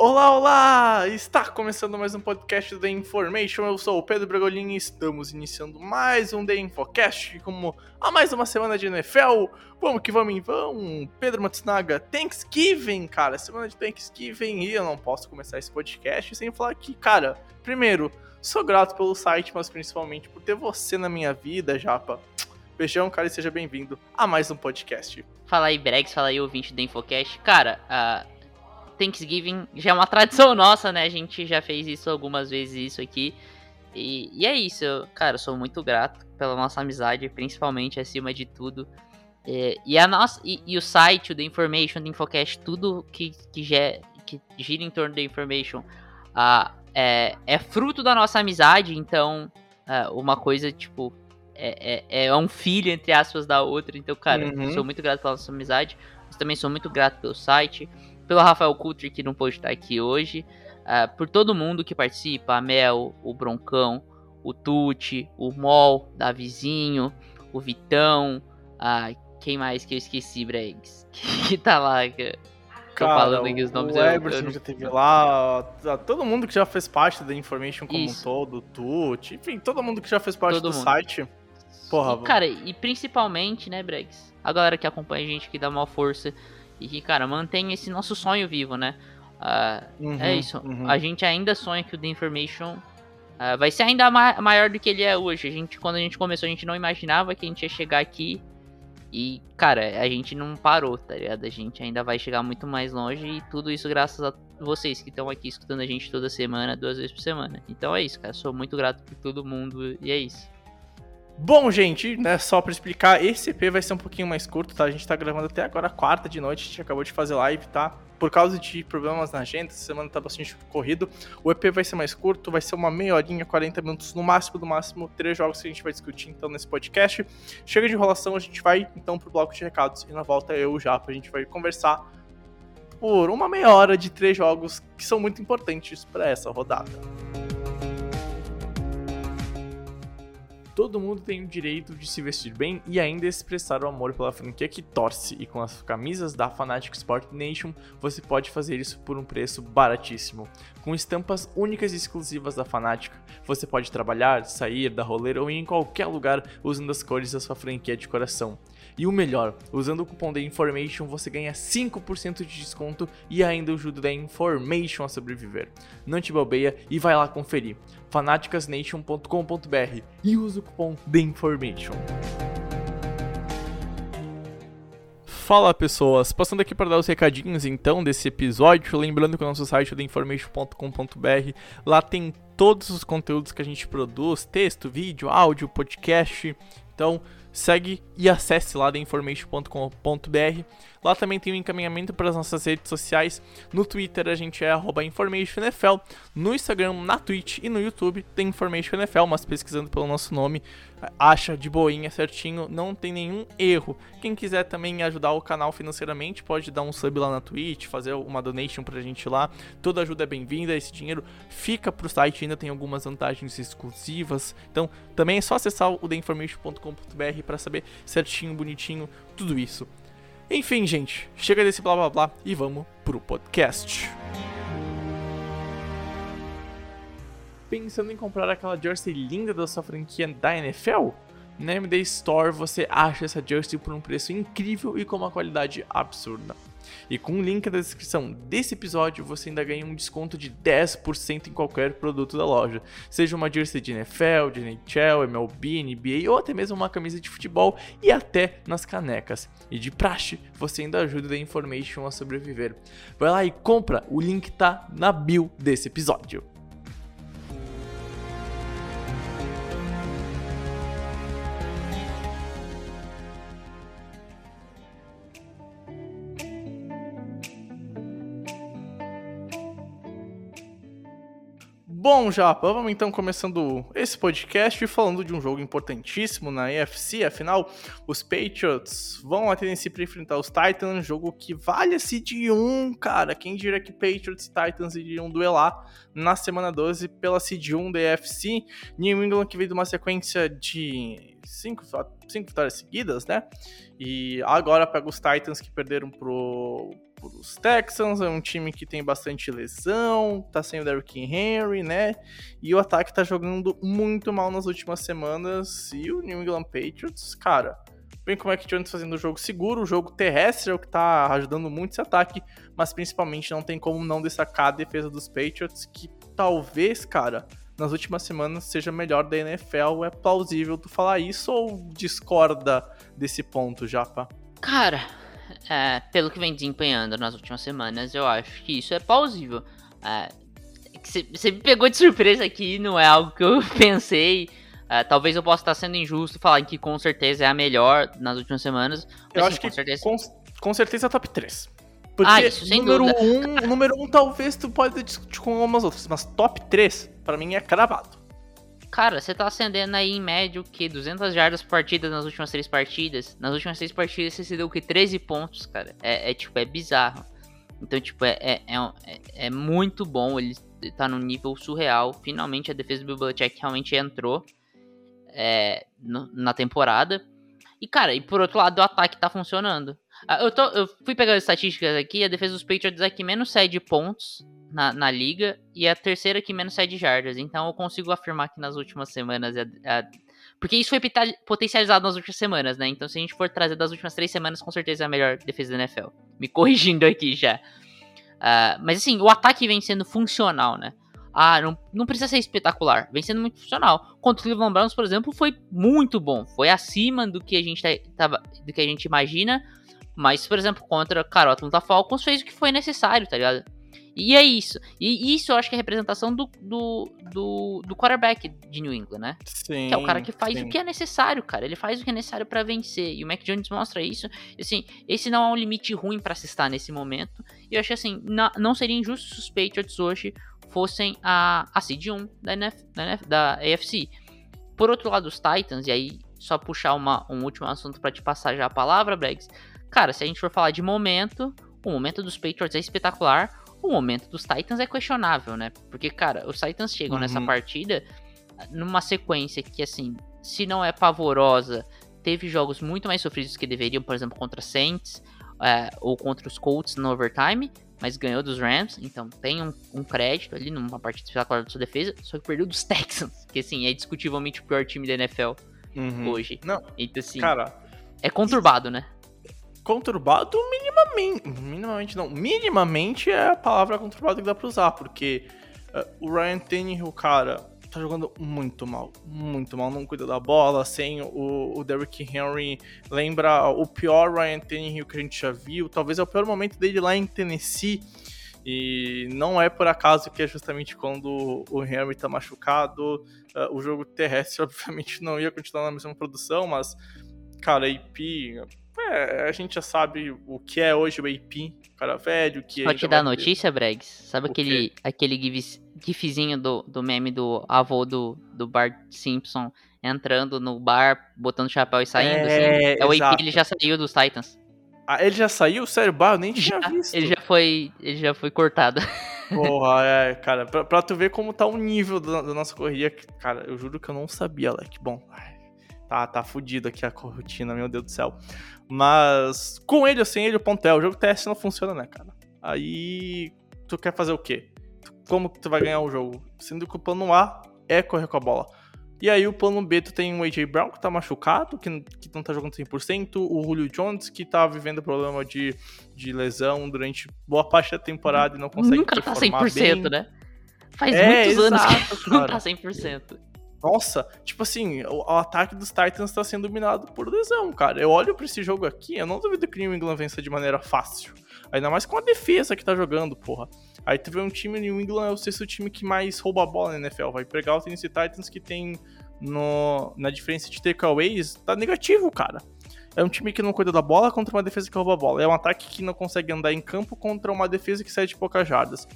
Olá, olá! Está começando mais um podcast do The Information. Eu sou o Pedro Bragolin e estamos iniciando mais um The Infocast, como há mais uma semana de NFL. Vamos que vamos, vamos. Pedro Matsunaga, Thanksgiving, cara, semana de Thanksgiving e eu não posso começar esse podcast sem falar que, cara, primeiro, sou grato pelo site, mas principalmente por ter você na minha vida, Japa. Beijão, cara, e seja bem-vindo a mais um podcast. Fala aí, Bregs, fala aí, ouvinte do Infocast. Cara, uh, Thanksgiving já é uma tradição nossa, né? A gente já fez isso algumas vezes, isso aqui. E, e é isso, eu, cara, eu sou muito grato pela nossa amizade, principalmente acima de tudo. É, e, a nossa, e, e, o site, o The Information, The Infocast, tudo que, que, já, que gira em torno da Information é, é, fruto da nossa amizade, então uh, uma coisa, tipo, é, é, é, um filho, entre aspas, da outra. Então, cara, uhum. eu sou muito grato pela nossa amizade, mas também sou muito grato pelo site pelo Rafael Coulter, que não pôde estar aqui hoje, uh, por todo mundo que participa, a Mel, o Broncão, o Tuti, o Mol, Davizinho, o Vitão, uh, quem mais que eu esqueci, Bregs? que tá lá, que... Cara, falando aqui os nomes. O Eberson não... já teve lá, todo mundo que já fez parte da Information como Isso. um todo, o Tuti, enfim, todo mundo que já fez parte todo do mundo. site. Porra, e, cara, e principalmente, né, Bregs? A galera que acompanha a gente, que dá uma força e que, cara, mantém esse nosso sonho vivo, né? Uh, uhum, é isso. Uhum. A gente ainda sonha que o The Information uh, vai ser ainda ma maior do que ele é hoje. A gente, quando a gente começou, a gente não imaginava que a gente ia chegar aqui. E, cara, a gente não parou, tá ligado? A gente ainda vai chegar muito mais longe. E tudo isso graças a vocês que estão aqui escutando a gente toda semana, duas vezes por semana. Então é isso, cara. Sou muito grato por todo mundo. E é isso. Bom, gente, né, só para explicar, esse EP vai ser um pouquinho mais curto, tá? A gente tá gravando até agora, quarta de noite, a gente acabou de fazer live, tá? Por causa de problemas na agenda, essa semana tá bastante corrido. O EP vai ser mais curto, vai ser uma meia horinha, 40 minutos no máximo, no máximo, três jogos que a gente vai discutir então nesse podcast. Chega de enrolação, a gente vai então pro bloco de recados e na volta eu já, a gente vai conversar por uma meia hora de três jogos que são muito importantes para essa rodada. Todo mundo tem o direito de se vestir bem e ainda expressar o amor pela franquia que torce, e com as camisas da Fanatic Sport Nation você pode fazer isso por um preço baratíssimo. Com estampas únicas e exclusivas da Fanatic, você pode trabalhar, sair, dar rolê ou ir em qualquer lugar usando as cores da sua franquia de coração. E o melhor, usando o cupom da Information você ganha 5% de desconto e ainda ajuda da Information a sobreviver. Não te bobeia e vai lá conferir fanaticasnation.com.br e use o Information. Fala pessoas, passando aqui para dar os recadinhos então desse episódio, lembrando que o nosso site é theinformation.com.br, lá tem todos os conteúdos que a gente produz, texto, vídeo, áudio, podcast, então segue e acesse lá theinformation.com.br. Lá também tem um encaminhamento para as nossas redes sociais. No Twitter a gente é InformationNFL. No Instagram, na Twitch e no YouTube tem InformationNFL, mas pesquisando pelo nosso nome, acha de boinha certinho, não tem nenhum erro. Quem quiser também ajudar o canal financeiramente, pode dar um sub lá na Twitch, fazer uma donation pra gente lá. Toda ajuda é bem-vinda, esse dinheiro fica pro site, ainda tem algumas vantagens exclusivas. Então, também é só acessar o theinformation.com.br para saber certinho, bonitinho, tudo isso. Enfim, gente, chega desse blá blá blá e vamos pro podcast. Pensando em comprar aquela jersey linda da sua franquia da NFL? Na MD Store você acha essa jersey por um preço incrível e com uma qualidade absurda. E com o link na descrição desse episódio, você ainda ganha um desconto de 10% em qualquer produto da loja. Seja uma jersey de NFL, de NHL, MLB, NBA ou até mesmo uma camisa de futebol e até nas canecas. E de praxe, você ainda ajuda a Information a sobreviver. Vai lá e compra, o link tá na bio desse episódio. Bom, Japa, vamos então começando esse podcast falando de um jogo importantíssimo na AFC. Afinal, os Patriots vão a Tennessee para enfrentar os Titans, jogo que vale a seed 1, cara. Quem diria que Patriots e Titans iriam duelar na semana 12 pela seed 1 da AFC? New England que veio de uma sequência de cinco, cinco vitórias seguidas, né? E agora pega os Titans que perderam pro os Texans, é um time que tem bastante lesão, tá sem o Derrick Henry, né? E o ataque tá jogando muito mal nas últimas semanas. E o New England Patriots, cara, bem como é que Jones fazendo o jogo seguro, o jogo terrestre é o que tá ajudando muito esse ataque, mas principalmente não tem como não destacar a defesa dos Patriots, que talvez, cara, nas últimas semanas seja melhor da NFL. É plausível tu falar isso ou discorda desse ponto, Japa? Cara, é, pelo que vem desempenhando nas últimas semanas, eu acho que isso é plausível. É, você me pegou de surpresa aqui, não é algo que eu pensei. É, talvez eu possa estar sendo injusto falar que com certeza é a melhor nas últimas semanas. eu sim, acho com que certeza... com, com certeza é top 3. Porque ah, isso, sem número dúvida. 1, um, número 1 um, talvez tu pode discutir com algumas outras, mas top 3, pra mim, é cravado. Cara, você tá acendendo aí em média o que? 200 jardas por partida nas últimas três partidas? Nas últimas três partidas você se deu o que? 13 pontos, cara. É, é tipo, é bizarro. Então, tipo, é, é, é, é, muito bom. Ele tá num nível surreal. Finalmente a defesa do Belichick realmente entrou é, no, na temporada. E, cara, e por outro lado, o ataque tá funcionando. Eu, tô, eu fui pegar as estatísticas aqui. A defesa dos Patriots é que menos cede pontos na, na liga e a terceira que menos cede jardas. Então eu consigo afirmar que nas últimas semanas. A, a, porque isso foi potencializado nas últimas semanas, né? Então se a gente for trazer das últimas três semanas, com certeza é a melhor defesa da NFL. Me corrigindo aqui já. Uh, mas assim, o ataque vem sendo funcional, né? Ah, não, não precisa ser espetacular, vem sendo muito funcional. Contra o Cleveland Browns, por exemplo, foi muito bom. Foi acima do que a gente, tá, tava, do que a gente imagina. Mas, por exemplo, contra Atlanta Falcons fez o que foi necessário, tá ligado? E é isso. E isso eu acho que é a representação do, do, do, do quarterback de New England, né? Sim. Que é o cara que faz sim. o que é necessário, cara. Ele faz o que é necessário para vencer. E o Mac Jones mostra isso. Assim, esse não é um limite ruim para se estar nesse momento. E eu acho assim, não, não seria injusto se os Patriots hoje fossem a, a seed 1 da, NF, da, NF, da AFC. Por outro lado, os Titans, e aí só puxar uma, um último assunto para te passar já a palavra, Bregs. Cara, se a gente for falar de momento, o momento dos Patriots é espetacular o momento dos Titans é questionável, né? Porque, cara, os Titans chegam uhum. nessa partida numa sequência que, assim, se não é pavorosa, teve jogos muito mais sofridos que deveriam, por exemplo, contra Saints é, ou contra os Colts no overtime, mas ganhou dos Rams, então tem um, um crédito ali numa partida espetacular da sua defesa, só que perdeu dos Texans, que, assim, é discutivelmente o pior time da NFL uhum. hoje. Não, então, assim, cara, é conturbado, né? Conturbado minimamente. Minimamente não. Minimamente é a palavra conturbado que dá pra usar, porque uh, o Ryan Tannehill, cara, tá jogando muito mal. Muito mal. Não cuida da bola. Sem o, o Derrick Henry. Lembra o pior Ryan Tannehill que a gente já viu. Talvez é o pior momento dele lá em Tennessee. E não é por acaso que é justamente quando o Henry tá machucado. Uh, o jogo terrestre, obviamente, não ia continuar na mesma produção, mas, cara, a IP é, a gente já sabe o que é hoje o AP, cara velho, que Pode te dar notícia, Bregs? Sabe aquele, aquele gif, gifzinho do, do meme do avô do, do Bart Simpson entrando no bar, botando chapéu e saindo? É, assim? é o AP, ele já saiu dos Titans. Ah, ele já saiu? Sério, bah, eu nem tinha já, visto. Ele já foi, ele já foi cortado. Porra, é, cara, pra, pra tu ver como tá o nível da, da nossa corrida, cara, eu juro que eu não sabia, Alec. Bom, tá, tá fudido aqui a rotina, meu Deus do céu. Mas com ele ou sem ele, o ponto é, o jogo teste não funciona, né, cara? Aí tu quer fazer o quê? Como que tu vai ganhar o jogo? Sendo que o plano A é correr com a bola. E aí o plano B tu tem o AJ Brown, que tá machucado, que, que não tá jogando 100%, o Julio Jones, que tá vivendo problema de, de lesão durante boa parte da temporada e não consegue Nunca tá performar 100%, bem. né? Faz É, muitos anos exato, que não cara. tá 100%. Nossa, tipo assim, o, o ataque dos Titans tá sendo dominado por lesão, cara. Eu olho pra esse jogo aqui, eu não duvido que o New England vença de maneira fácil. Ainda mais com a defesa que tá jogando, porra. Aí tu vê um time, New England é o sexto time que mais rouba a bola na NFL. Vai pegar o Tennessee Titans que tem no, na diferença de takeaways, tá negativo, cara. É um time que não cuida da bola contra uma defesa que rouba a bola. É um ataque que não consegue andar em campo contra uma defesa que sai de poucas jardas.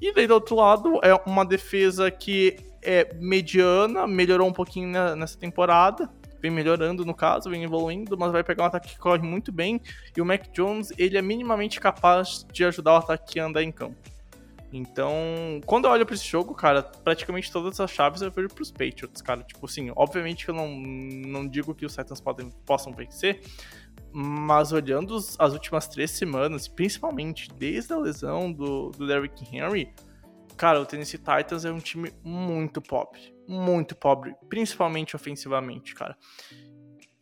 E daí do outro lado é uma defesa que é mediana, melhorou um pouquinho nessa temporada, vem melhorando no caso, vem evoluindo, mas vai pegar um ataque que corre muito bem. E o Mac Jones, ele é minimamente capaz de ajudar o ataque a andar em campo. Então, quando eu olho pra esse jogo, cara, praticamente todas as chaves eu vejo pros Patriots, cara. Tipo assim, obviamente que eu não, não digo que os Titans podem, possam vencer, mas olhando as últimas três semanas, principalmente desde a lesão do, do Derrick Henry, cara, o Tennessee Titans é um time muito pobre. Muito pobre, principalmente ofensivamente, cara.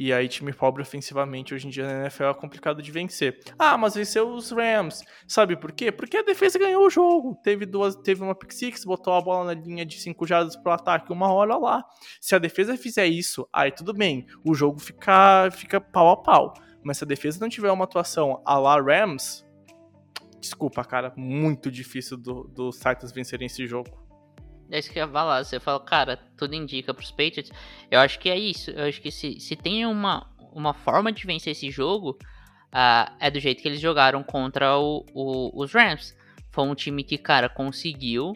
E aí, time pobre ofensivamente hoje em dia na NFL é complicado de vencer. Ah, mas venceu os Rams. Sabe por quê? Porque a defesa ganhou o jogo. Teve duas, teve uma pick six, botou a bola na linha de 5 jardas pro ataque uma hora lá. Se a defesa fizer isso, aí tudo bem. O jogo fica, fica pau a pau. Mas se a defesa não tiver uma atuação a la Rams, desculpa, cara, muito difícil do- dos Titans vencerem esse jogo. É isso que eu ia falar. Você fala, cara, tudo indica pros Patriots. Eu acho que é isso. Eu acho que se, se tem uma, uma forma de vencer esse jogo, ah, é do jeito que eles jogaram contra o, o- os Rams. Foi um time que, cara, conseguiu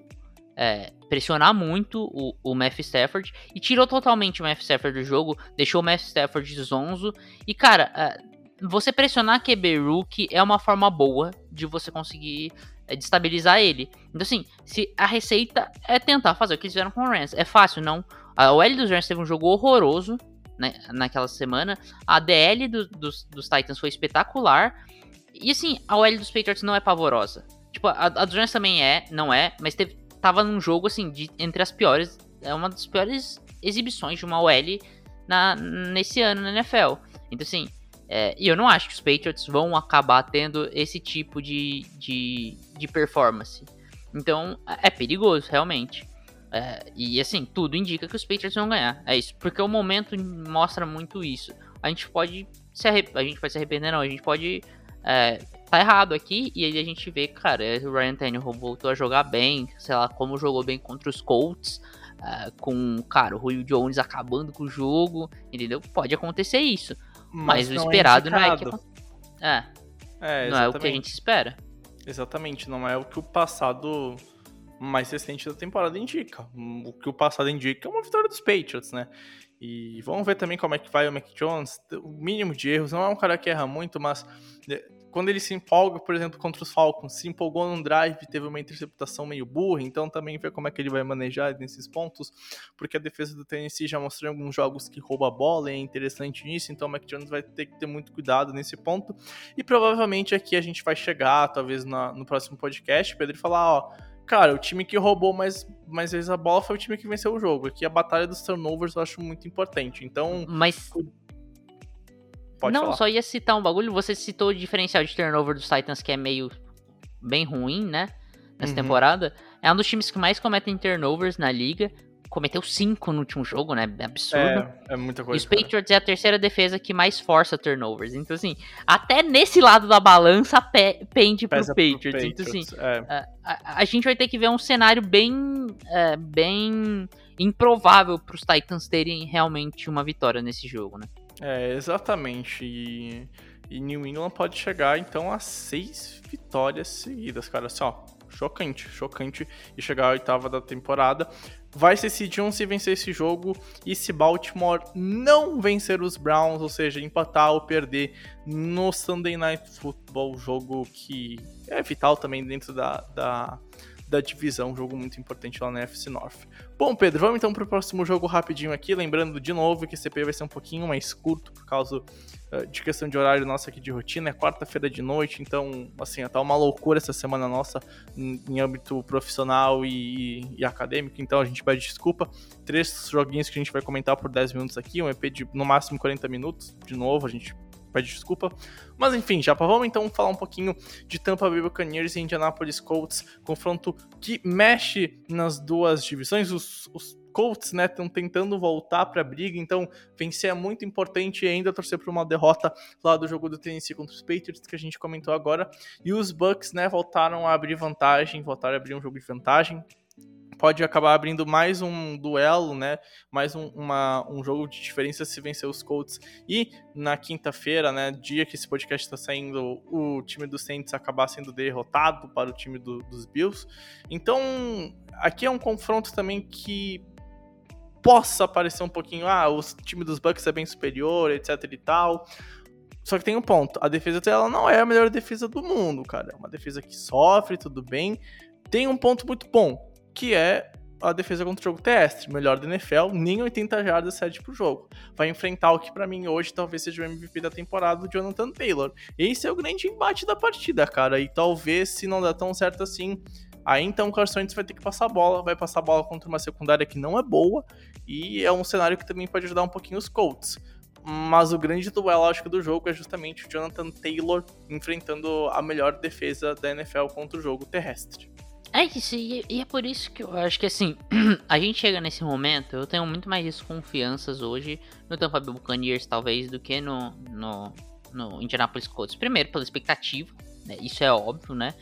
é, pressionar muito o, o Matthew Stafford e tirou totalmente o Matthew Stafford do jogo, deixou o Matthew Stafford zonzo. E, cara, ah, você pressionar QB Rookie é uma forma boa de você conseguir é, destabilizar ele. Então, assim, se a receita é tentar fazer o que eles fizeram com o Rams, é fácil, não. A OL dos Rams teve um jogo horroroso né, naquela semana. A DL do- dos, dos Titans foi espetacular. E, assim, a OL dos Patriots não é pavorosa. Tipo, a, a dos Rams também é, não é, mas teve, tava num jogo, assim, de, entre as piores. É uma das piores exibições de uma OL na, nesse ano na NFL. Então, assim, é, e eu não acho que os Patriots vão acabar tendo esse tipo de, de, de performance. Então, é perigoso, realmente. É, e assim, tudo indica que os Patriots vão ganhar. É isso. Porque o momento mostra muito isso. A gente pode se, a gente pode se arrepender, não. A gente pode é, tá errado aqui. E aí a gente vê, cara, o Ryan Tannehill voltou a jogar bem. Sei lá, como jogou bem contra os Colts. é, com, cara, o Julio Jones acabando com o jogo. Entendeu? Pode acontecer isso. Mas, o não esperado não é que. indicado. É, É, não é o que a gente espera. Exatamente, não é o que o passado mais recente da temporada indica. O que o passado indica é uma vitória dos Patriots, né? E vamos ver também como é que vai o Mac Jones. O mínimo de erros, não é um cara que erra muito, mas eh, quando ele se empolga, por exemplo, contra os Falcons, se empolgou num drive, teve uma interceptação meio burra, então também ver como é que ele vai manejar nesses pontos, porque a defesa do Tennessee já mostrou em alguns jogos que rouba a bola, e é interessante nisso, então o Mac Jones vai ter que ter muito cuidado nesse ponto. E provavelmente aqui a gente vai chegar, talvez na- no próximo podcast, Pedro, e falar, ó, cara, o time que roubou mais, mais vezes a bola foi o time que venceu o jogo. Aqui a batalha dos turnovers eu acho muito importante. Então, Mas pode não, falar. só ia citar um bagulho. Você citou o diferencial de turnover dos Titans, que é meio bem ruim, né? Nessa Uhum. temporada. É um dos times que mais cometem turnovers na liga. Cometeu cinco no último jogo, né? É absurdo. É, é muita E coisa. os cara. Patriots é a terceira defesa que mais força turnovers. Então, assim, até nesse lado da balança pe pende pro Pesa pro Patriots. Então, assim, Patriots, é. a, a- gente vai ter que ver um cenário bem, é, bem improvável para os Titans terem realmente uma vitória nesse jogo, né? É, exatamente. E, e New England pode chegar, então, a seis vitórias seguidas, cara. Assim, ó, chocante, chocante. E chegar à oitava da temporada. Vai ser se Jones se vencer esse jogo e se Baltimore não vencer os Browns, ou seja, empatar ou perder no Sunday Night Football, jogo que é vital também dentro da, da, da divisão, um jogo muito importante lá na FC North. Bom, Pedro, vamos então para o próximo jogo rapidinho aqui, lembrando de novo que esse CP vai ser um pouquinho mais curto por causa uh, de questão de horário nossa aqui de rotina, é quarta-feira de noite, então, assim, tá uma loucura essa semana nossa em, em âmbito profissional e, e, acadêmico, então a gente pede desculpa. Três joguinhos que a gente vai comentar por 10 minutos aqui, um EP de no máximo 40 minutos, de novo, a gente pede desculpa. Mas enfim, já vamos então falar um pouquinho de Tampa Bay Buccaneers e Indianapolis Colts, confronto que mexe nas duas divisões. Os, os Colts, né, estão tentando voltar para a briga, então vencer é muito importante e ainda torcer por uma derrota lá do jogo do Tennessee contra os Patriots que a gente comentou agora. E os Bucks, né, voltaram a abrir vantagem, voltaram a abrir um jogo de vantagem pode acabar abrindo mais um duelo, né? Mais um, uma, um jogo de diferença se vencer os Colts. E na quinta-feira, né? Dia que esse podcast está saindo, o time dos Saints acabar sendo derrotado para o time do, dos Bills. Então, aqui é um confronto também que possa parecer um pouquinho, ah, o time dos Bucks é bem superior, etc e tal. Só que tem um ponto, a defesa dela não é a melhor defesa do mundo, cara. É uma defesa que sofre, tudo bem. Tem um ponto muito bom, que é a defesa contra o jogo terrestre, melhor da NFL, nem 80 jardas cede pro jogo. Vai enfrentar o que para mim hoje talvez seja o MVP da temporada, o Jonathan Taylor. Esse é o grande embate da partida, cara, e talvez se não der tão certo assim, aí então o Carson Wentz vai ter que passar a bola, vai passar a bola contra uma secundária que não é boa, e é um cenário que também pode ajudar um pouquinho os Colts. Mas o grande duelo, acho que, do jogo é justamente o Jonathan Taylor enfrentando a melhor defesa da NFL contra o jogo terrestre. É isso, e, e é por isso que eu acho que assim, a gente chega nesse momento, eu tenho muito mais desconfianças hoje no Tampa Bay Buccaneers, talvez, do que no, no, no Indianapolis Colts. Primeiro, pela expectativa, né, isso é óbvio, né?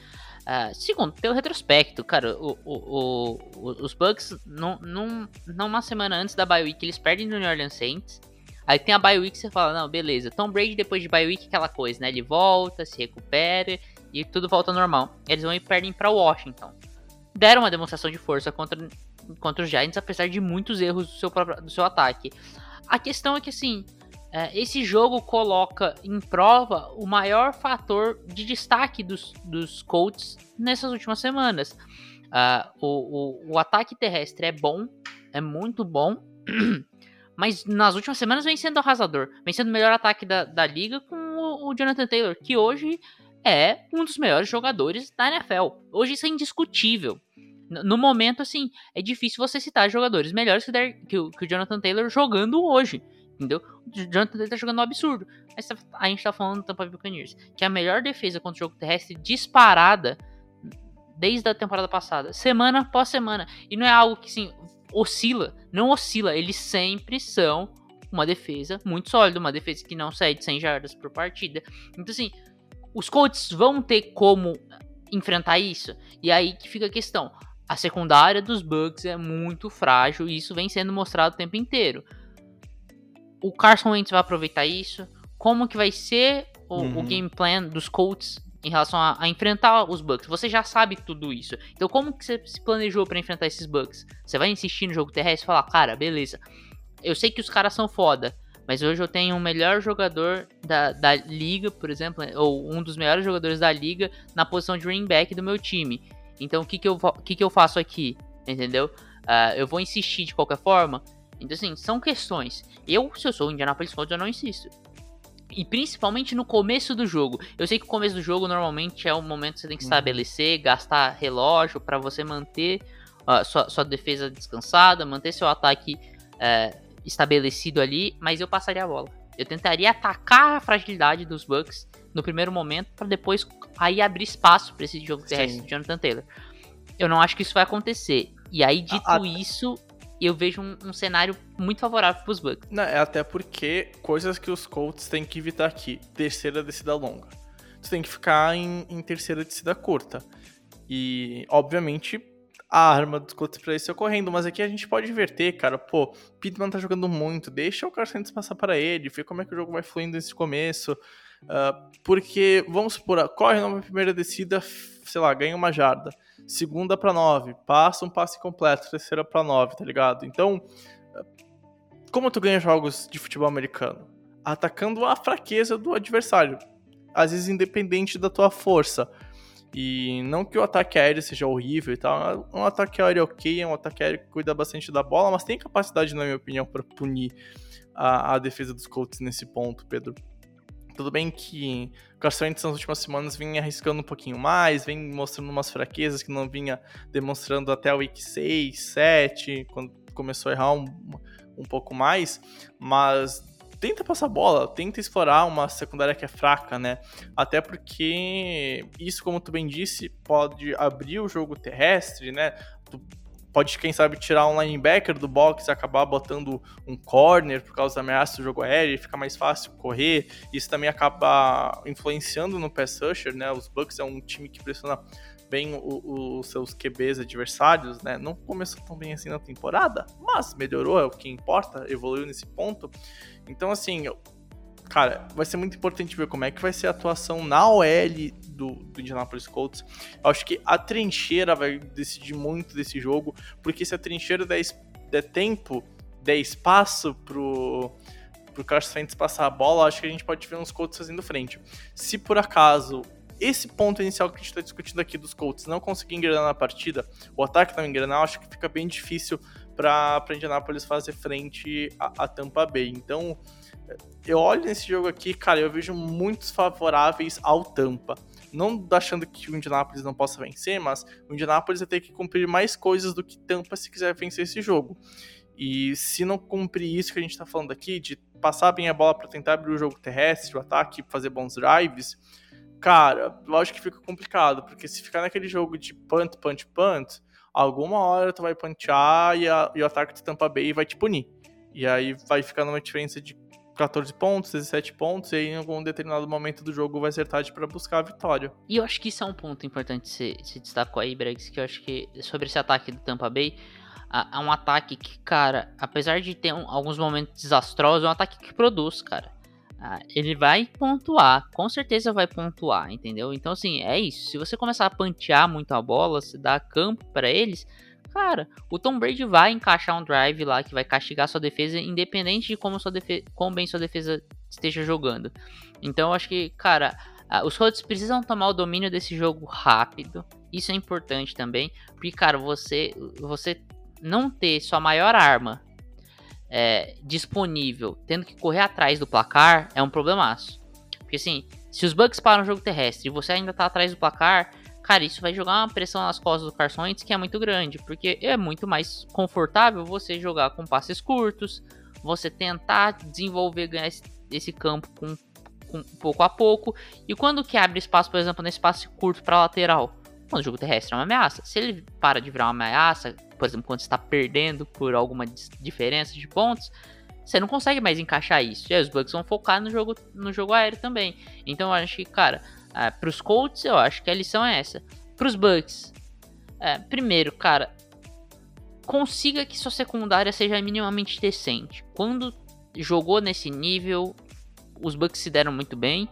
Uh, segundo, pelo retrospecto, cara, o, o, o, os Bucks, num, num, numa semana antes da bye week, eles perdem no New Orleans Saints. Aí tem a bye week você fala, não, beleza. Tom Brady depois de bye week, aquela coisa, né? Ele volta, se recupera e tudo volta ao normal. Eles vão e perdem para Washington. Deram uma demonstração de força contra, contra os Giants, apesar de muitos erros do seu, próprio, do seu ataque. A questão é que, assim, é, esse jogo coloca em prova o maior fator de destaque dos, dos Colts nessas últimas semanas. Uh, o, o, o ataque terrestre é bom, é muito bom, mas nas últimas semanas vem sendo arrasador, vem sendo o melhor ataque da, da liga com o, o Jonathan Taylor, que hoje é um dos melhores jogadores da NFL. Hoje isso é indiscutível. No momento, assim, é difícil você citar jogadores melhores que, que, o, que o Jonathan Taylor jogando hoje. Entendeu? O Jonathan Taylor tá jogando um absurdo. Mas tá, a gente tá falando do Tampa Bay Buccaneers, que é a melhor defesa contra o jogo terrestre disparada desde a temporada passada, semana após semana. E não é algo que, assim, oscila. Não oscila. Eles sempre são uma defesa muito sólida, uma defesa que não cede 100 jardas por partida. Então, assim, os Colts vão ter como enfrentar isso? E aí que fica a questão. A secundária dos Bucks é muito frágil e isso vem sendo mostrado o tempo inteiro. O Carson Wentz vai aproveitar isso? Como que vai ser o, uhum. o game plan dos Colts em relação a, a, enfrentar os Bucks? Você já sabe tudo isso. Então como que você se planejou para enfrentar esses Bucks? Você vai insistir no jogo terrestre e falar, cara, beleza. Eu sei que os caras são foda, mas hoje eu tenho o melhor jogador da, da liga, por exemplo, ou um dos melhores jogadores da liga na posição de running back do meu time. Então o que, que, eu, que, que eu faço aqui? Entendeu? Uh, eu vou insistir de qualquer forma. Então, assim, são questões. Eu, se eu sou o Indianapolis Colts, eu não insisto. E principalmente no começo do jogo. Eu sei que o começo do jogo normalmente é o momento que você tem que uhum. estabelecer, gastar relógio para você manter uh, sua, sua, defesa descansada, manter seu ataque uh, estabelecido ali, mas eu passaria a bola. Eu tentaria atacar a fragilidade dos Bucks no primeiro momento para depois aí abrir espaço para esse jogo terrestre de Jonathan Taylor. Eu não acho que isso vai acontecer. E aí, dito a, a... isso, eu vejo um, um, cenário muito favorável para os Bucks. Não, é até porque coisas que os Colts têm que evitar aqui. Terceira descida longa. Você tem que ficar em, em terceira descida curta. E, obviamente, a arma dos isso ocorrendo, mas aqui a gente pode inverter, cara. Pô, Pittman tá jogando muito, deixa o Carson passar para ele, ver como é que o jogo vai fluindo nesse começo. Uh, porque, vamos supor, corre numa primeira descida, sei lá, ganha uma jarda. Segunda para nove, passa um passe completo, terceira para nove, tá ligado? Então, como tu ganha jogos de futebol americano? Atacando a fraqueza do adversário. Às vezes independente da tua força. E não que o ataque aéreo seja horrível e tal, um ataque aéreo ok, é um ataque aéreo que cuida bastante da bola, mas tem capacidade, na minha opinião, para punir a, a, defesa dos Colts nesse ponto, Pedro. Tudo bem que o Carson Wentz nas últimas semanas vinha arriscando um pouquinho mais, vem mostrando umas fraquezas que não vinha demonstrando até o week 6, 7, quando começou a errar um, um pouco mais, mas tenta passar bola, tenta explorar uma secundária que é fraca, né? Até porque isso, como tu bem disse, pode abrir o jogo terrestre, né? Tu pode, quem sabe, tirar um linebacker do box e acabar botando um corner por causa da ameaça do jogo aéreo e fica mais fácil correr. Isso também acaba influenciando no pass rusher, né? Os Bucks é um time que pressiona bem os seus QBs adversários, né? Não começou tão bem assim na temporada, mas melhorou, é o que importa, evoluiu nesse ponto. Então, assim, cara, vai ser muito importante ver como é que vai ser a atuação na OL do, do Indianapolis Colts. Eu acho que a trincheira vai decidir muito desse jogo, porque se a trincheira der, der tempo, der espaço pro, pro Carson Wentz passar a bola, acho que a gente pode ver uns Colts fazendo frente. Se por acaso esse ponto inicial que a gente está discutindo aqui dos Colts não conseguir engrenar na partida, o ataque não engrenar, acho que fica bem difícil para Indianapolis fazer frente a, a, Tampa Bay. Então, eu olho nesse jogo aqui, cara, eu vejo muitos favoráveis ao Tampa. Não achando que o Indianapolis não possa vencer, mas o Indianapolis vai ter que cumprir mais coisas do que Tampa se quiser vencer esse jogo. E se não cumprir isso que a gente está falando aqui, de passar bem a bola para tentar abrir o jogo terrestre, o ataque, fazer bons drives, cara, acho que fica complicado, porque se ficar naquele jogo de punt, punt, punt, alguma hora tu vai punchar e, e o ataque do Tampa Bay vai te punir. E aí vai ficar numa diferença de 14 pontos, 17 pontos, e aí em algum determinado momento do jogo vai ser tarde para buscar a vitória. E eu acho que isso é um ponto importante se, se destacou aí, Bregs, que eu acho que sobre esse ataque do Tampa Bay, é um ataque que, cara, apesar de ter um, alguns momentos desastrosos, é um ataque que produz, cara. Ah, ele vai pontuar, com certeza vai pontuar, entendeu? Então, assim, é isso. Se você começar a pantear muito a bola, se dá campo para eles, cara, o Tom Brady vai encaixar um drive lá que vai castigar sua defesa, independente de como, sua defe como bem sua defesa esteja jogando. Então, eu acho que, cara, ah, os Colts precisam tomar o domínio desse jogo rápido. Isso é importante também, porque, cara, você, você não ter sua maior arma é, disponível, tendo que correr atrás do placar, é um problemaço. Porque assim, se os Bucks param o jogo terrestre e você ainda tá atrás do placar, cara, isso vai jogar uma pressão nas costas do Carson Wentz que é muito grande, porque é muito mais confortável você jogar com passes curtos, você tentar desenvolver, ganhar esse campo com, com pouco a pouco, e quando que abre espaço, por exemplo, nesse passe curto para lateral, quando o jogo terrestre é uma ameaça. Se ele para de virar uma ameaça, por exemplo, quando está perdendo por alguma diferença de pontos, você não consegue mais encaixar isso. E aí os Bucks vão focar no jogo, no jogo aéreo também. Então eu acho que, cara, é, para os Colts, eu acho que a lição é essa. Para os Bucks, é, primeiro, cara, consiga que sua secundária seja minimamente decente. Quando jogou nesse nível, os Bucks se deram muito bem.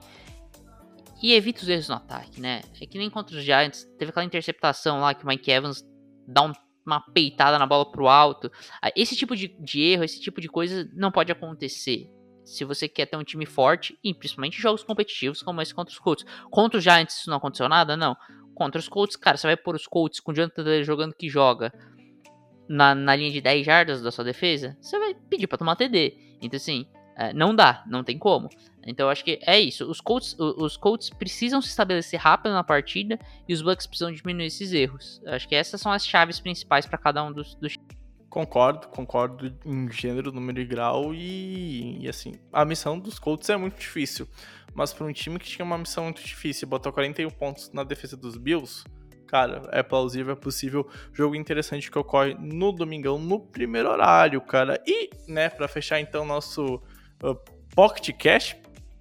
E evita os erros no ataque, né? É que nem contra os Giants, teve aquela interceptação lá que o Mike Evans dá um, uma peitada na bola pro alto. Ah, esse tipo de, de erro, esse tipo de coisa não pode acontecer. Se você quer ter um time forte, e principalmente jogos competitivos como esse contra os Colts. Contra os Giants isso não aconteceu nada? Não. Contra os Colts, cara, você vai pôr os Colts com o Jonathan jogando que joga na, na linha de 10 jardas da sua defesa, você vai pedir para tomar TD. Então assim, é, não dá, não tem como. Então eu acho que é isso. Os Colts, os Colts precisam se estabelecer rápido na partida e os Bucks precisam diminuir esses erros. Eu acho que essas são as chaves principais para cada um dos, dos. Concordo, concordo em gênero, número e grau. E, e assim, a missão dos Colts é muito difícil. Mas para um time que tinha uma missão muito difícil, botar 41 pontos na defesa dos Bills, cara, é plausível, é possível. Jogo interessante que ocorre no domingão, no primeiro horário, cara. E, né, para fechar então nosso uh, Pocket Cash,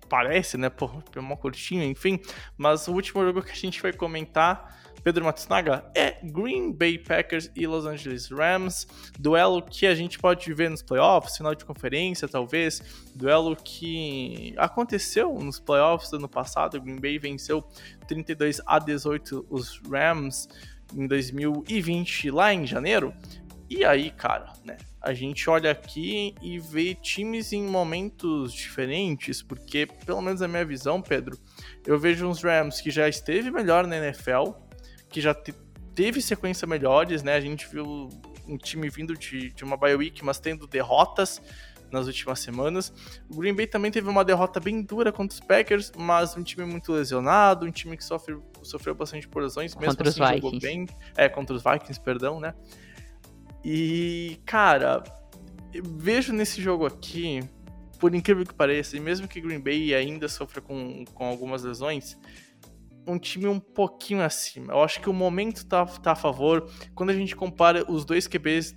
parece, né? Pô, é uma curtinho, enfim. Mas o último jogo que a gente vai comentar, Pedro Matsunaga, é Green Bay Packers e Los Angeles Rams. Duelo que a gente pode ver nos playoffs, final de conferência, talvez. Duelo que aconteceu nos playoffs do ano passado. O Green Bay venceu 32 a 18 os Rams em 2020, lá em janeiro. E aí, cara, né? A gente olha aqui e vê times em momentos diferentes, porque, pelo menos na minha visão, Pedro, Eu vejo uns Rams que já esteve melhor na NFL, que já te, teve sequência melhores, né? A gente viu um time vindo de, de uma bye week, mas tendo derrotas nas últimas semanas. O Green Bay também teve uma derrota bem dura contra os Packers, mas um time muito lesionado, um time que sofre, sofreu bastante por lesões, mesmo contra assim jogou bem. É, contra os Vikings, perdão, né? E, cara, vejo nesse jogo aqui, por incrível que pareça, e mesmo que Green Bay ainda sofra com, com algumas lesões, um time um pouquinho acima. Eu acho que o momento tá, tá a favor. Quando a gente compara os dois QBs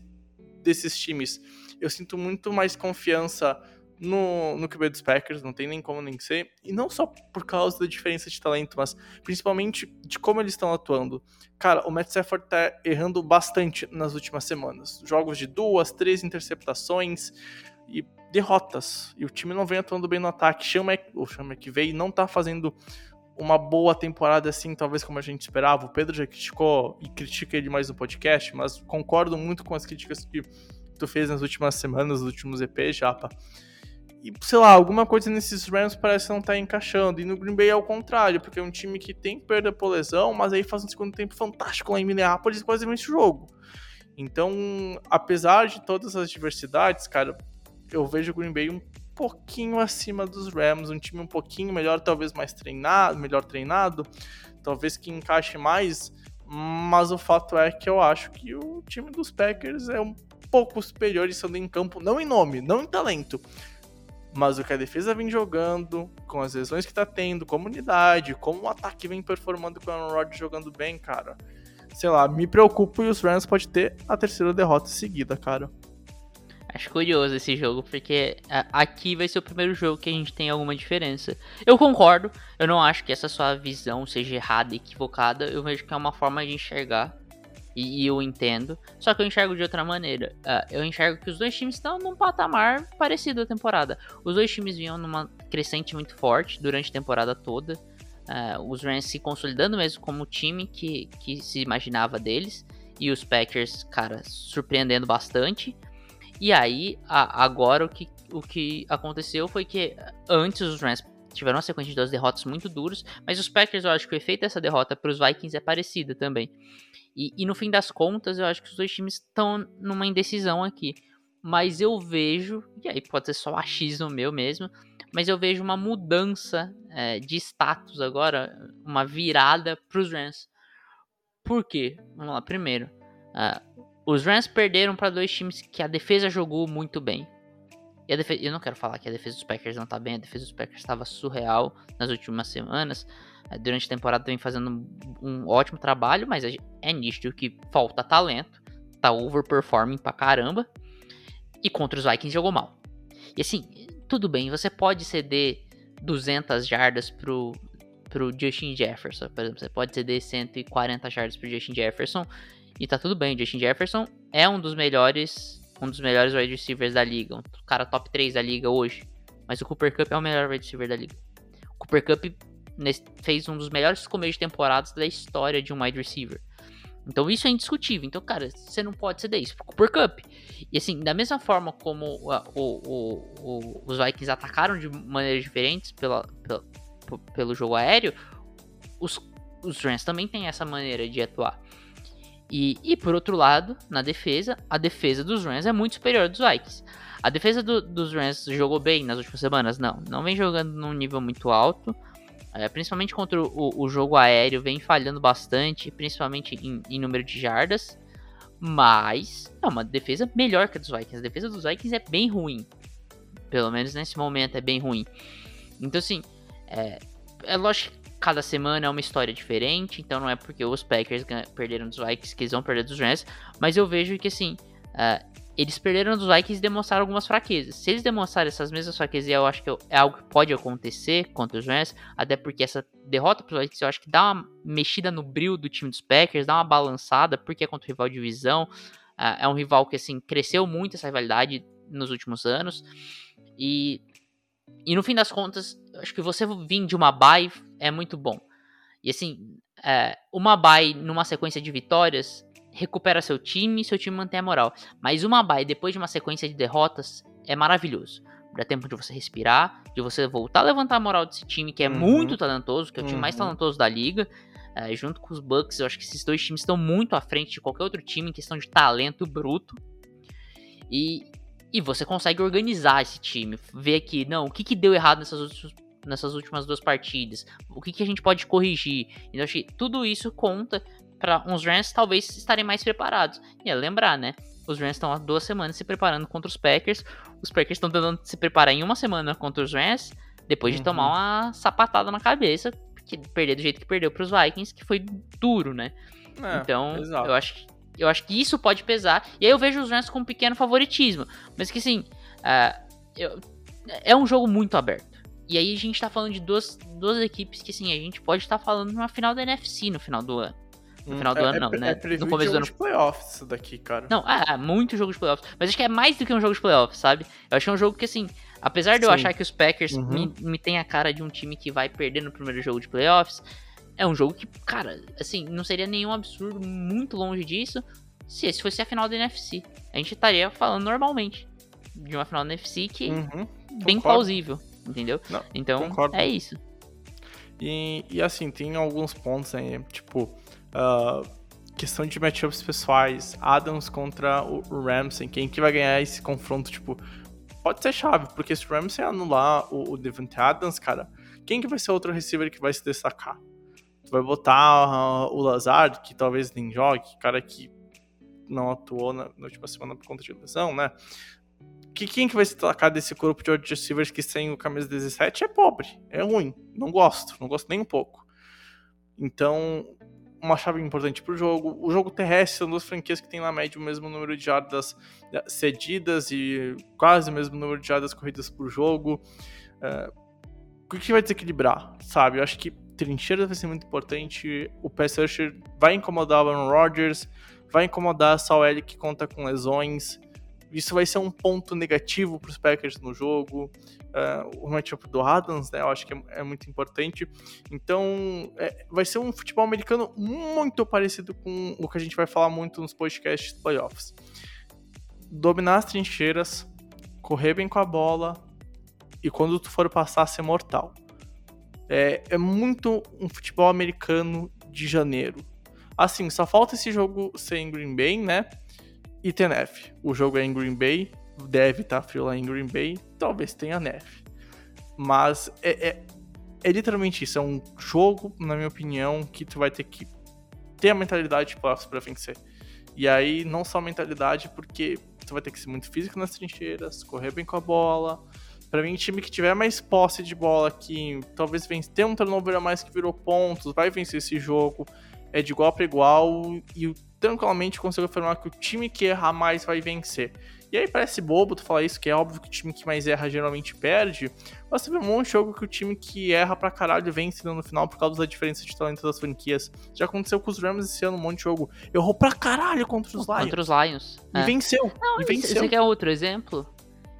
desses times, eu sinto muito mais confiança no, no QB dos Packers, não tem nem como nem ser. E não só por causa da diferença de talento, mas principalmente de como eles estão atuando. Cara, o Matt Stafford tá errando bastante nas últimas semanas. Jogos de duas, três interceptações e derrotas. E o time não vem atuando bem no ataque. Chama, o Chama que veio não tá fazendo uma boa temporada assim, talvez como a gente esperava. O Pedro já criticou e critica ele mais no podcast, mas concordo muito com as críticas que tu fez nas últimas semanas, nos últimos EPs, Japa. E, sei lá, alguma coisa nesses Rams parece não estar tá encaixando. E no Green Bay é o contrário, porque é um time que tem perda por lesão, mas aí faz um segundo tempo fantástico lá em Minneapolis e quase vence o jogo. Então, apesar de todas as diversidades, cara, eu vejo o Green Bay um pouquinho acima dos Rams, um time um pouquinho melhor, talvez mais treinado, melhor treinado, talvez que encaixe mais, mas o fato é que eu acho que o time dos Packers é um pouco superior estando em campo, não em nome, não em talento, mas o que a defesa vem jogando, com as lesões que tá tendo, comunidade, como o ataque vem performando com o Aaron Rodgers jogando bem, cara. Sei lá, me preocupo e os Rams pode ter a terceira derrota seguida, cara. Acho curioso esse jogo, porque aqui vai ser o primeiro jogo que a gente tem alguma diferença. Eu concordo, eu não acho que essa sua visão seja errada, equivocada, eu vejo que é uma forma de enxergar. E, eu entendo. Só que eu enxergo de outra maneira. Uh, eu enxergo que os dois times estão num patamar parecido à temporada. Os dois times vinham numa crescente muito forte durante a temporada toda. Uh, os Rams se consolidando mesmo como o time que, que se imaginava deles. E os Packers, cara, surpreendendo bastante. E aí, a, agora o que, o que aconteceu foi que antes os Rams tiveram uma sequência de duas derrotas muito duras, mas os Packers, eu acho que o efeito dessa derrota para os Vikings é parecido também. E, e, no fim das contas, eu acho que os dois times estão numa indecisão aqui. Mas eu vejo, e aí pode ser só achismo meu mesmo, mas eu vejo uma mudança é, de status agora, uma virada para os Rams. Por quê? Vamos lá, primeiro. Uh, os Rams perderam para dois times que a defesa jogou muito bem. E a defesa, eu não quero falar que a defesa dos Packers não tá bem, a defesa dos Packers estava surreal nas últimas semanas. Eh, durante a temporada vem fazendo um, ótimo trabalho, mas é nítido que falta talento, tá overperforming pra caramba. E contra os Vikings jogou mal. E assim, tudo bem, você pode ceder 200 jardas pro, pro Justin Jefferson, por exemplo, você pode ceder 140 jardas pro Justin Jefferson e tá tudo bem. Justin Jefferson é um dos melhores um dos melhores wide receivers da liga, um cara top 3 da liga hoje. Mas o Cooper Cup é o melhor wide receiver da liga. O Cooper Cup fez um dos melhores começos de temporadas da história de um wide receiver. Então isso é indiscutível. Então, cara, você não pode ceder isso Cooper Cup. E assim, da mesma forma como o, o, o, os Vikings atacaram de maneiras diferentes pela, pela, pelo jogo aéreo, os, os Rams também têm essa maneira de atuar. E, e por outro lado, na defesa, a defesa dos Rams é muito superior dos Vikings. A defesa do, dos Rams jogou bem nas últimas semanas? Não, não vem jogando num nível muito alto. É, principalmente contra o, o, jogo aéreo, vem falhando bastante, principalmente em, em, número de jardas. Mas é uma defesa melhor que a dos Vikings. A defesa dos Vikings é bem ruim. Pelo menos nesse momento é bem ruim. Então, assim, é, é lógico que cada semana é uma história diferente, então não é porque os Packers perderam dos Vikings que eles vão perder dos Rams, mas eu vejo que assim, uh, eles perderam dos Vikings e demonstraram algumas fraquezas. Se eles demonstrarem essas mesmas fraquezas, eu acho que é algo que pode acontecer contra os Rams, até porque essa derrota para os Vikings eu acho que dá uma mexida no brilho do time dos Packers, dá uma balançada, porque é contra o rival de divisão, uh, é um rival que assim cresceu muito essa rivalidade nos últimos anos e e no fim das contas, acho que você vir de uma bye é muito bom. E assim, é, uma bye numa sequência de vitórias recupera seu time e seu time mantém a moral. Mas uma bye depois de uma sequência de derrotas é maravilhoso. Dá tempo de você respirar, de você voltar a levantar a moral desse time que é Uhum. muito talentoso, que é o time mais Uhum. talentoso da liga. É, junto com os Bucks, eu acho que esses dois times estão muito à frente de qualquer outro time em questão de talento bruto. E, e você consegue organizar esse time, ver que, não, o que, que deu errado nessas últimas, nessas últimas duas partidas, o que, que a gente pode corrigir. Então, eu acho que tudo isso conta para uns Rams talvez estarem mais preparados. E é lembrar, né? Os Rams estão há duas semanas se preparando contra os Packers. Os Packers estão tentando se preparar em uma semana contra os Rams, depois de Uhum. tomar uma sapatada na cabeça, que perder do jeito que perdeu para os Vikings, que foi duro, né? É, então, exato. eu acho, que- eu acho que isso pode pesar. E aí eu vejo os Rams com um pequeno favoritismo. Mas que assim, eu- é um jogo muito aberto. E aí a gente tá falando de duas, duas equipes que assim, a gente pode estar falando numa final da NFC no final do ano. No final do é, ano, não, é, né? É no começo do jogo ano. de playoffs isso daqui, cara. Não, é, é muito jogo de playoffs. Mas acho que é mais do que um jogo de playoffs, sabe? Eu acho que é um jogo que, assim, apesar de eu Sim. achar que os Packers Uhum. me, me tem a cara de um time que vai perder no primeiro jogo de playoffs, é um jogo que, cara, assim, não seria nenhum absurdo muito longe disso se esse fosse a final da NFC. A gente estaria falando normalmente de uma final da NFC que Uhum. bem plausível, entendeu? Não, então, concordo. é isso. E, e assim, tem alguns pontos aí, tipo, ah, questão de matchups pessoais, Adams contra o Ramsey, quem que vai ganhar esse confronto, tipo, pode ser chave, porque se o Ramsey anular o, o Devante Adams, cara, quem que vai ser outro receiver que vai se destacar? Tu vai botar ah, o Lazard, que talvez nem jogue, cara que não atuou na, na última semana por conta de lesão, né? Que, quem que vai se destacar desse corpo de wide receivers que sem o camisa 17 é pobre, é ruim, não gosto, não gosto nem um pouco. Então, uma chave importante pro jogo. O jogo terrestre são duas franquias que tem na média o mesmo número de jardas eh, cedidas e quase o mesmo número de jardas corridas por jogo. Eh, o que vai desequilibrar, sabe? Eu acho que trincheiras vai ser muito importante. O pass rusher vai incomodar o Aaron Rodgers, vai incomodar a Sal L que conta com lesões. Isso vai ser um ponto negativo para os Packers no jogo. Uh, o matchup do Adams, né? Eu acho que é, é muito importante. Então, é, vai ser um futebol americano muito parecido com o que a gente vai falar muito nos podcasts playoffs. Dominar as trincheiras, correr bem com a bola e quando tu for passar, ser mortal. É, é muito um futebol americano de janeiro. Assim, só falta esse jogo ser em Green Bay, né? E ter neve. O jogo é em Green Bay, deve estar frio lá em Green Bay, talvez tenha neve. Mas é, é, é literalmente isso, é um jogo, na minha opinião, que tu vai ter que ter a mentalidade de pra vencer. E aí, não só a mentalidade, porque tu vai ter que ser muito físico nas trincheiras, correr bem com a bola. Pra mim, time que tiver mais posse de bola, que talvez ter um turnover a mais que virou pontos, vai vencer esse jogo. É de igual para igual e tranquilamente consigo afirmar que o time que errar mais vai vencer. E aí parece bobo tu falar isso, que é óbvio que o time que mais erra geralmente perde, mas teve um monte de jogo que o time que erra pra caralho vence no final por causa da diferença de talento das franquias. Já aconteceu com os Rams esse ano, um monte de jogo. Errou pra caralho contra os Lions. Contra os Lions. E é. venceu. Não, e venceu. Esse aqui é outro exemplo.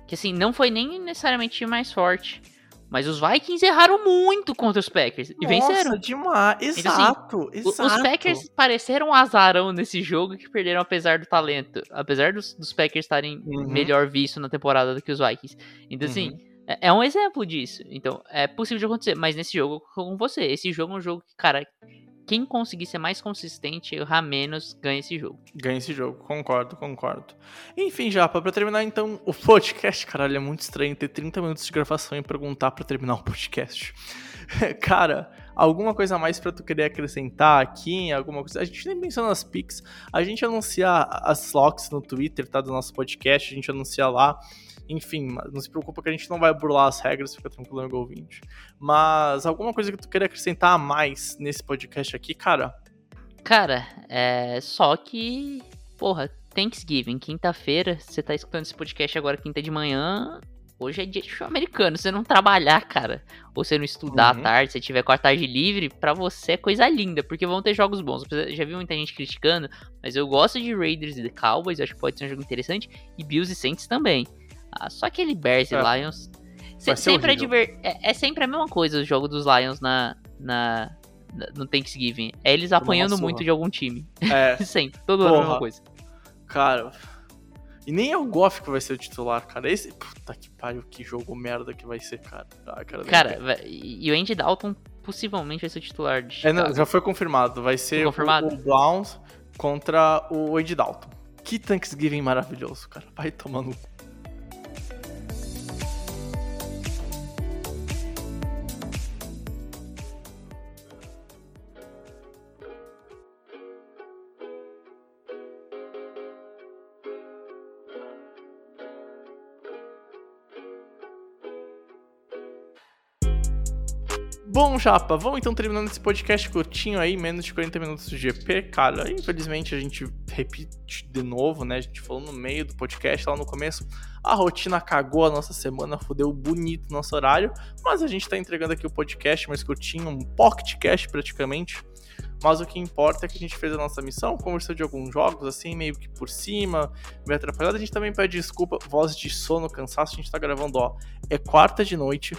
Que assim, não foi nem necessariamente mais forte. Mas os Vikings erraram muito contra os Packers. E venceram. Nossa, demais. Então, assim, Exato, exato. Os Packers pareceram um azarão nesse jogo que perderam apesar do talento. Apesar dos, dos Packers estarem Uhum. melhor visto na temporada do que os Vikings. Então, assim, é, é um exemplo disso. Então, é possível de acontecer. Mas nesse jogo, com você. Esse jogo é um jogo que, cara, quem conseguir ser mais consistente, errar menos, ganha esse jogo. Ganha esse jogo, concordo, concordo. Enfim, Japa, pra terminar então o podcast, caralho, é muito estranho ter 30 minutos de gravação e perguntar pra terminar o podcast. Cara, alguma coisa mais pra tu querer acrescentar aqui? Alguma coisa? A gente nem pensou nas pics. A gente anuncia as locks no Twitter, tá? Do nosso podcast, a gente anuncia lá. Enfim, mas não se preocupa que a gente não vai burlar as regras, fica tranquilo, amigo ouvinte. Mas alguma coisa que tu queria acrescentar a mais nesse podcast aqui, cara? Cara, é só que, porra, Thanksgiving, quinta-feira, você tá escutando esse podcast agora quinta de manhã, hoje é dia de show americano, você não trabalhar, cara, ou você não estudar Uhum. à tarde, você tiver com a tarde livre, pra você é coisa linda, porque vão ter jogos bons. Eu Já vi muita gente criticando, mas eu gosto de Raiders e The Cowboys, acho que pode ser um jogo interessante, e Bills e Saints também. Ah, só aquele Bears e É. Lions... se- sempre é, diver- é, é sempre a mesma coisa o jogo dos Lions na, na, na- no Thanksgiving. É eles apanhando surra. muito de algum time. É, Sempre. Todo ano é a mesma coisa. Cara, E nem é o Goff que vai ser o titular, cara. Esse. Puta que pariu, que jogo merda que vai ser, cara. Ah, cara, cara e o Andy Dalton possivelmente vai ser o titular de Chicago. É, não, já foi confirmado. Vai ser confirmado? O, o Browns contra o Andy Dalton. Que Thanksgiving maravilhoso, cara. Vai tomando Bom, Japa, vamos então terminando esse podcast curtinho aí, menos de 40 minutos de GP. Cara, infelizmente a gente repete de novo, né? A gente falou no meio do podcast, lá no começo. A rotina cagou a nossa semana, fodeu bonito nosso horário, mas a gente tá entregando aqui o podcast mais curtinho, um pocketcast praticamente. Mas o que importa é que a gente fez a nossa missão, conversou de alguns jogos, assim, meio que por cima, meio atrapalhado. A gente também pede desculpa, voz de sono, cansaço. A gente tá gravando, ó, é quarta de noite,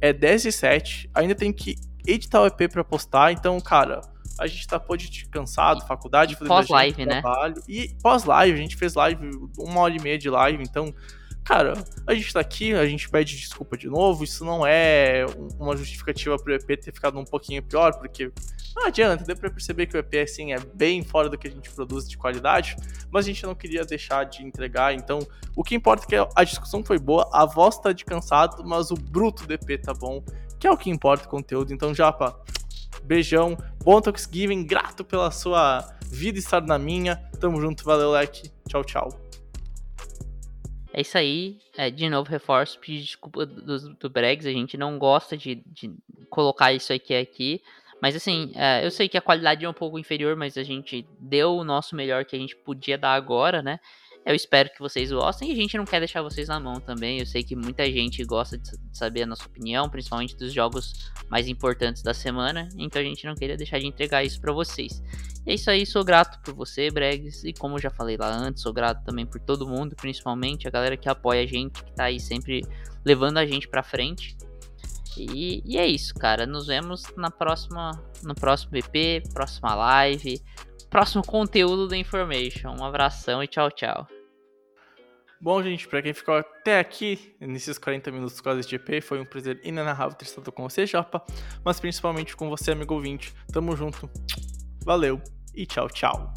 é 10 e 7, ainda tem que editar o EP pra postar. Então, cara, a gente tá pode cansado, faculdade, pós-live, né? Trabalho. E pós-live, a gente fez live, uma hora e meia de live, então cara, a gente tá aqui, a gente pede desculpa de novo, isso não é uma justificativa pro EP ter ficado um pouquinho pior, porque não adianta, deu pra perceber que o EP, assim, é bem fora do que a gente produz de qualidade, mas a gente não queria deixar de entregar, então o que importa é que a discussão foi boa, a voz tá de cansado, mas o bruto do EP tá bom, que é o que importa o conteúdo, então, Japa, beijão, bom Thanksgiving, grato pela sua vida estar na minha, tamo junto, valeu, leque, tchau, tchau. É isso aí. É, de novo, reforço, pedir desculpa do, do Bregs. A gente não gosta de, de colocar isso aqui aqui. Mas assim, é, eu sei que a qualidade é um pouco inferior, mas a gente deu o nosso melhor que a gente podia dar agora, né? Eu espero que vocês gostem e a gente não quer deixar vocês na mão também. Eu sei que muita gente gosta de saber a nossa opinião, principalmente dos jogos mais importantes da semana, então a gente não queria deixar de entregar isso para vocês. E é isso aí, sou grato por você, Bregs, e como eu já falei lá antes, sou grato também por todo mundo, principalmente a galera que apoia a gente, que tá aí sempre levando a gente para frente. E, e, é isso, cara. Nos vemos na próxima, no próximo EP, próxima live, próximo conteúdo da Information. Um abração e tchau, tchau. Bom, gente, para quem ficou até aqui, nesses 40 minutos quase de GP, foi um prazer inenarrável ter estado com você, Japa, mas principalmente com você, amigo ouvinte. Tamo junto, valeu e tchau, tchau.